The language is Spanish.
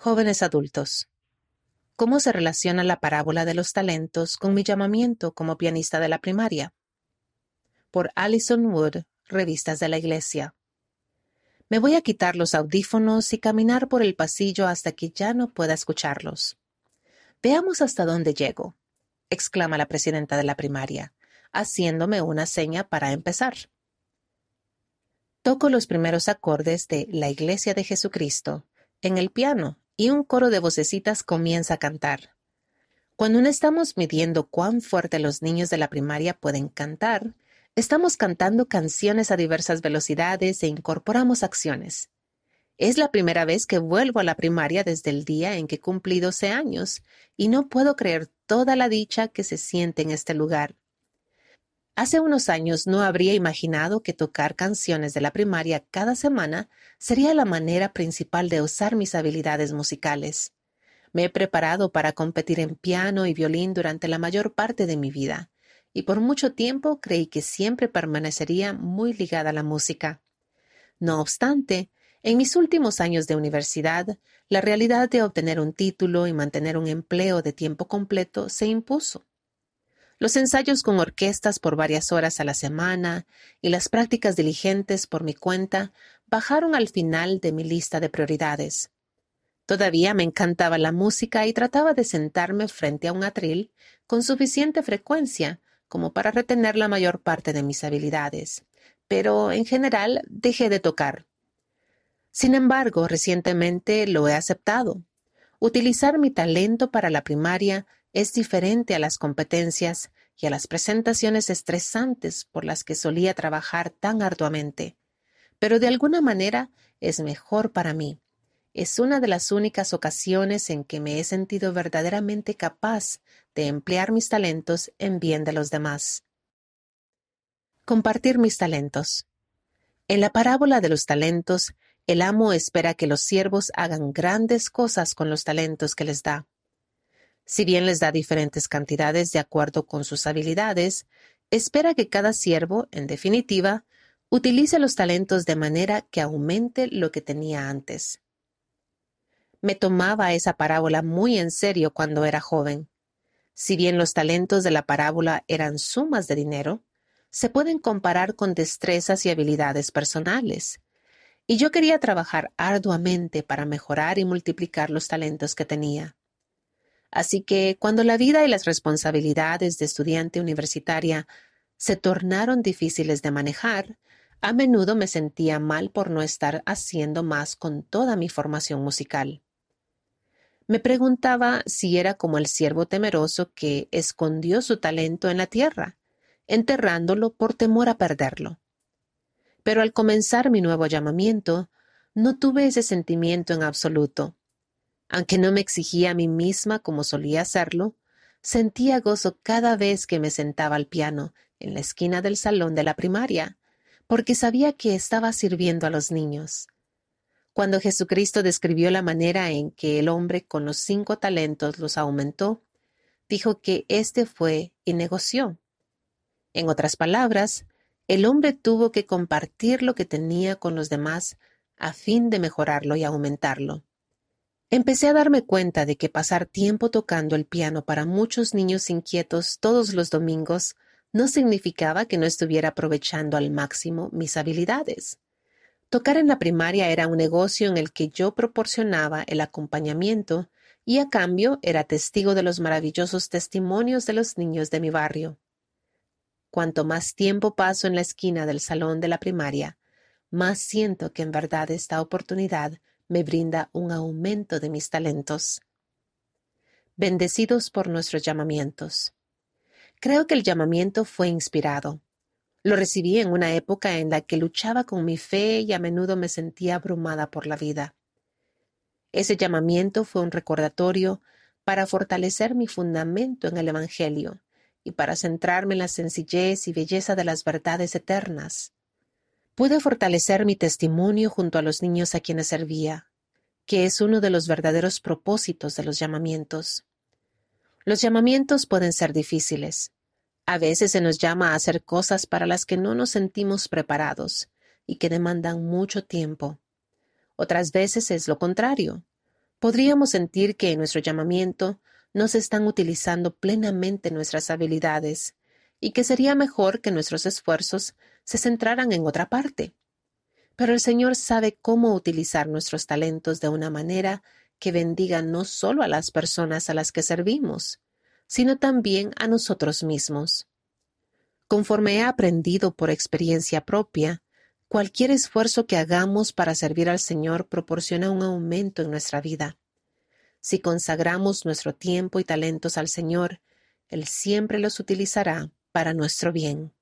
Jóvenes adultos. ¿Cómo se relaciona la parábola de los talentos con mi llamamiento como pianista de la primaria? Por Alison Wood, Revistas de la Iglesia. Me voy a quitar los audífonos y caminar por el pasillo hasta que ya no pueda escucharlos. Veamos hasta dónde llego, exclama la presidenta de la primaria, haciéndome una seña para empezar. Toco los primeros acordes de La Iglesia de Jesucristo en el piano y un coro de vocecitas comienza a cantar. Cuando no estamos midiendo cuán fuerte los niños de la primaria pueden cantar, estamos cantando canciones a diversas velocidades e incorporamos acciones. Es la primera vez que vuelvo a la primaria desde el día en que cumplí 12 años y no puedo creer toda la dicha que se siente en este lugar. Hace unos años no habría imaginado que tocar canciones de la primaria cada semana sería la manera principal de usar mis habilidades musicales. Me he preparado para competir en piano y violín durante la mayor parte de mi vida, y por mucho tiempo creí que siempre permanecería muy ligada a la música. No obstante, en mis últimos años de universidad, la realidad de obtener un título y mantener un empleo de tiempo completo se impuso. Los ensayos con orquestas por varias horas a la semana y las prácticas diligentes por mi cuenta bajaron al final de mi lista de prioridades. Todavía me encantaba la música y trataba de sentarme frente a un atril con suficiente frecuencia como para retener la mayor parte de mis habilidades, pero en general dejé de tocar. Sin embargo, recientemente lo he aceptado. Utilizar mi talento para la primaria es diferente a las competencias y a las presentaciones estresantes por las que solía trabajar tan arduamente. Pero de alguna manera es mejor para mí. Es una de las únicas ocasiones en que me he sentido verdaderamente capaz de emplear mis talentos en bien de los demás. Compartir mis talentos. En la parábola de los talentos, el amo espera que los siervos hagan grandes cosas con los talentos que les da. Si bien les da diferentes cantidades de acuerdo con sus habilidades, espera que cada siervo, en definitiva, utilice los talentos de manera que aumente lo que tenía antes. Me tomaba esa parábola muy en serio cuando era joven. Si bien los talentos de la parábola eran sumas de dinero, se pueden comparar con destrezas y habilidades personales. Y yo quería trabajar arduamente para mejorar y multiplicar los talentos que tenía. Así que cuando la vida y las responsabilidades de estudiante universitaria se tornaron difíciles de manejar, a menudo me sentía mal por no estar haciendo más con toda mi formación musical. Me preguntaba si era como el siervo temeroso que escondió su talento en la tierra, enterrándolo por temor a perderlo. Pero al comenzar mi nuevo llamamiento, no tuve ese sentimiento en absoluto. Aunque no me exigía a mí misma como solía hacerlo, sentía gozo cada vez que me sentaba al piano en la esquina del salón de la primaria, porque sabía que estaba sirviendo a los niños. Cuando Jesucristo describió la manera en que el hombre con los cinco talentos los aumentó, dijo que éste fue y negoció. En otras palabras, el hombre tuvo que compartir lo que tenía con los demás a fin de mejorarlo y aumentarlo. Empecé a darme cuenta de que pasar tiempo tocando el piano para muchos niños inquietos todos los domingos no significaba que no estuviera aprovechando al máximo mis habilidades. Tocar en la primaria era un negocio en el que yo proporcionaba el acompañamiento y a cambio era testigo de los maravillosos testimonios de los niños de mi barrio. Cuanto más tiempo paso en la esquina del salón de la primaria, más siento que en verdad esta oportunidad me brinda un aumento de mis talentos. Bendecidos por nuestros llamamientos. Creo que el llamamiento fue inspirado. Lo recibí en una época en la que luchaba con mi fe y a menudo me sentía abrumada por la vida. Ese llamamiento fue un recordatorio para fortalecer mi fundamento en el Evangelio y para centrarme en la sencillez y belleza de las verdades eternas pude fortalecer mi testimonio junto a los niños a quienes servía, que es uno de los verdaderos propósitos de los llamamientos. Los llamamientos pueden ser difíciles. A veces se nos llama a hacer cosas para las que no nos sentimos preparados y que demandan mucho tiempo. Otras veces es lo contrario. podríamos sentir que en nuestro llamamiento no se están utilizando plenamente nuestras habilidades y que sería mejor que nuestros esfuerzos se centraran en otra parte. Pero el Señor sabe cómo utilizar nuestros talentos de una manera que bendiga no solo a las personas a las que servimos, sino también a nosotros mismos. Conforme he aprendido por experiencia propia, cualquier esfuerzo que hagamos para servir al Señor proporciona un aumento en nuestra vida. Si consagramos nuestro tiempo y talentos al Señor, Él siempre los utilizará para nuestro bien.